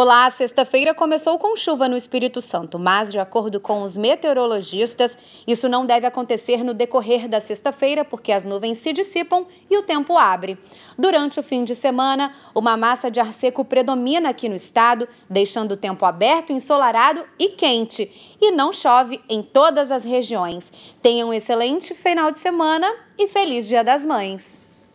Olá, sexta-feira começou com chuva no Espírito Santo, mas, de acordo com os meteorologistas, isso não deve acontecer no decorrer da sexta-feira, porque as nuvens se dissipam e o tempo abre. Durante o fim de semana, uma massa de ar seco predomina aqui no estado, deixando o tempo aberto, ensolarado e quente. E não chove em todas as regiões. Tenha um excelente final de semana e feliz Dia das Mães!